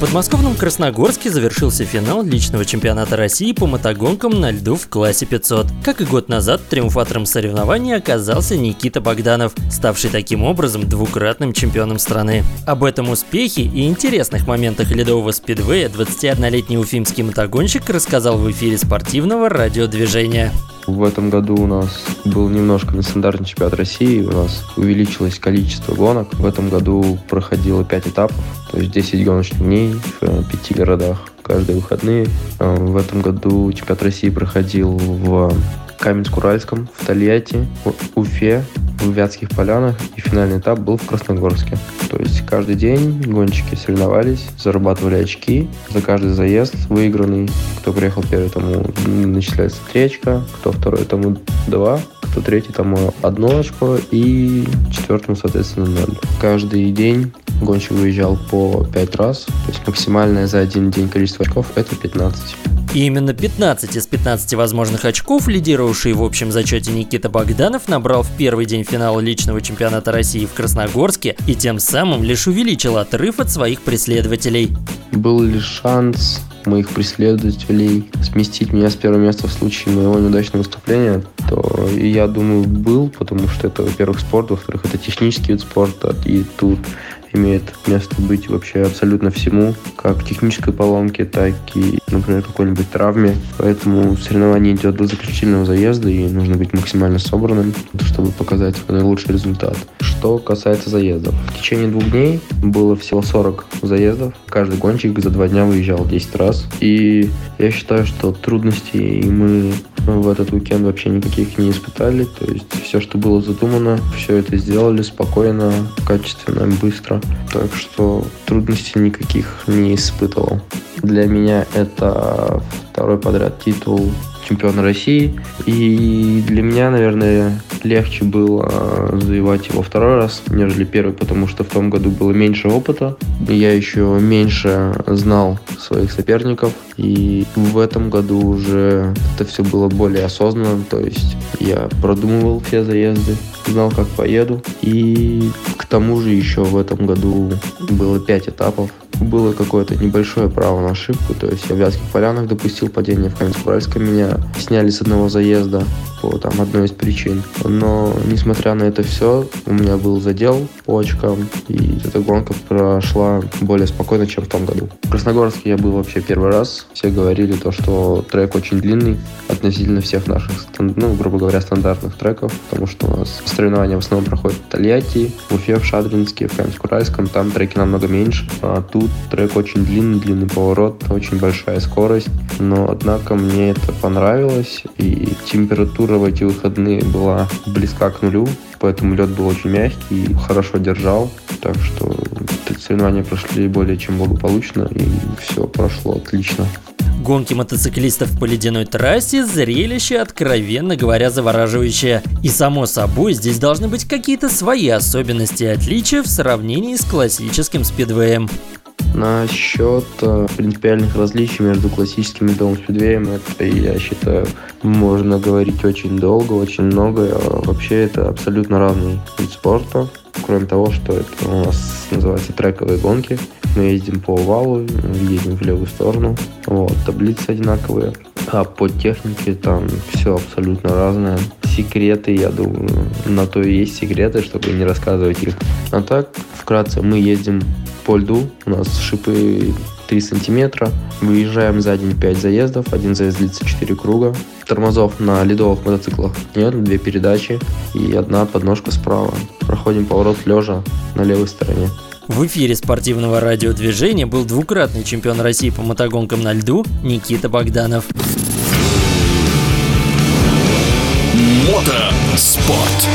В подмосковном Красногорске завершился финал личного чемпионата России по мотогонкам на льду в классе 500. Как и год назад, триумфатором соревнований оказался Никита Богданов, ставший таким образом двукратным чемпионом страны. Об этом успехе и интересных моментах ледового спидвея 21-летний уфимский мотогонщик рассказал в эфире спортивного радиодвижения. В этом году у нас был немножко нестандартный чемпионат России, у нас увеличилось количество гонок. В этом году проходило 5 этапов, то есть 10 гоночных дней в 5 городах каждые выходные. А, в этом году чемпионат России проходил в Каменск-Уральском, в Тольятти, в Уфе, в Вятских полянах, и финальный этап был в Красногорске. То есть каждый день гонщики соревновались, зарабатывали очки за каждый заезд выигранный. Кто приехал первый, тому начисляется три очка, кто второй, тому два, кто третий, тому одно очко, и четвертому, соответственно, ноль. Каждый день гонщик выезжал по 5 раз, то есть максимальное за один день количество очков это 15. И именно 15 из 15 возможных очков, лидировавший в общем зачете Никита Богданов, набрал в первый день финала личного чемпионата России в Красногорске и тем самым лишь увеличил отрыв от своих преследователей. Был ли шанс моих преследователей сместить меня с первого места в случае моего неудачного выступления, то я думаю был, потому что это, во-первых, спорт, во-вторых, это технический вид спорта, и тут имеет место быть вообще абсолютно всему, как технической поломке, так и, например, какой-нибудь травме. Поэтому соревнование идет до заключительного заезда, и нужно быть максимально собранным, чтобы показать свой наилучший результат. Что касается заездов. В течение двух дней было всего 40 заездов. Каждый гонщик за два дня выезжал 10 раз. И я считаю, что трудностей мы в этот уикенд вообще никаких не испытали. То есть все, что было задумано, все это сделали спокойно, качественно, быстро. Так что трудностей никаких не испытывал. Для меня это второй подряд титул чемпиона России. И для меня, наверное, легче было завоевать его второй раз, нежели первый, потому что в том году было меньше опыта. Я еще меньше знал своих соперников. И в этом году уже это все было более осознанно. То есть я продумывал все заезды, знал, как поеду. И к тому же еще в этом году было пять этапов было какое-то небольшое право на ошибку. То есть я в Вятских Полянах допустил падение в Каменск-Уральском. Меня сняли с одного заезда по там, одной из причин. Но, несмотря на это все, у меня был задел по очкам. И эта гонка прошла более спокойно, чем в том году. В Красногорске я был вообще первый раз. Все говорили то, что трек очень длинный относительно всех наших, ну, грубо говоря, стандартных треков. Потому что у нас соревнования в основном проходят в Тольятти, в Уфе, в Шадринске, в Каменск-Уральском. Там треки намного меньше. А тут трек очень длинный, длинный поворот, очень большая скорость, но однако мне это понравилось, и температура в эти выходные была близка к нулю, поэтому лед был очень мягкий и хорошо держал, так что соревнования прошли более чем благополучно, и все прошло отлично. Гонки мотоциклистов по ледяной трассе – зрелище, откровенно говоря, завораживающее. И само собой, здесь должны быть какие-то свои особенности и отличия в сравнении с классическим спидвеем. Насчет э, принципиальных различий между классическим и ледовым спидвеем, это, я считаю, можно говорить очень долго, очень много. А вообще это абсолютно разный вид спорта. Кроме того, что это у нас называется трековые гонки. Мы ездим по овалу, едем в левую сторону. Вот, таблицы одинаковые. А по технике там все абсолютно разное. Секреты, я думаю, на то и есть секреты, чтобы не рассказывать их. А так, вкратце, мы ездим по льду. У нас шипы 3 сантиметра. Выезжаем за день 5 заездов. Один заезд длится 4 круга. Тормозов на ледовых мотоциклах нет. Две передачи и одна подножка справа. Проходим поворот лежа на левой стороне. В эфире спортивного радиодвижения был двукратный чемпион России по мотогонкам на льду Никита Богданов. Мотоспорт.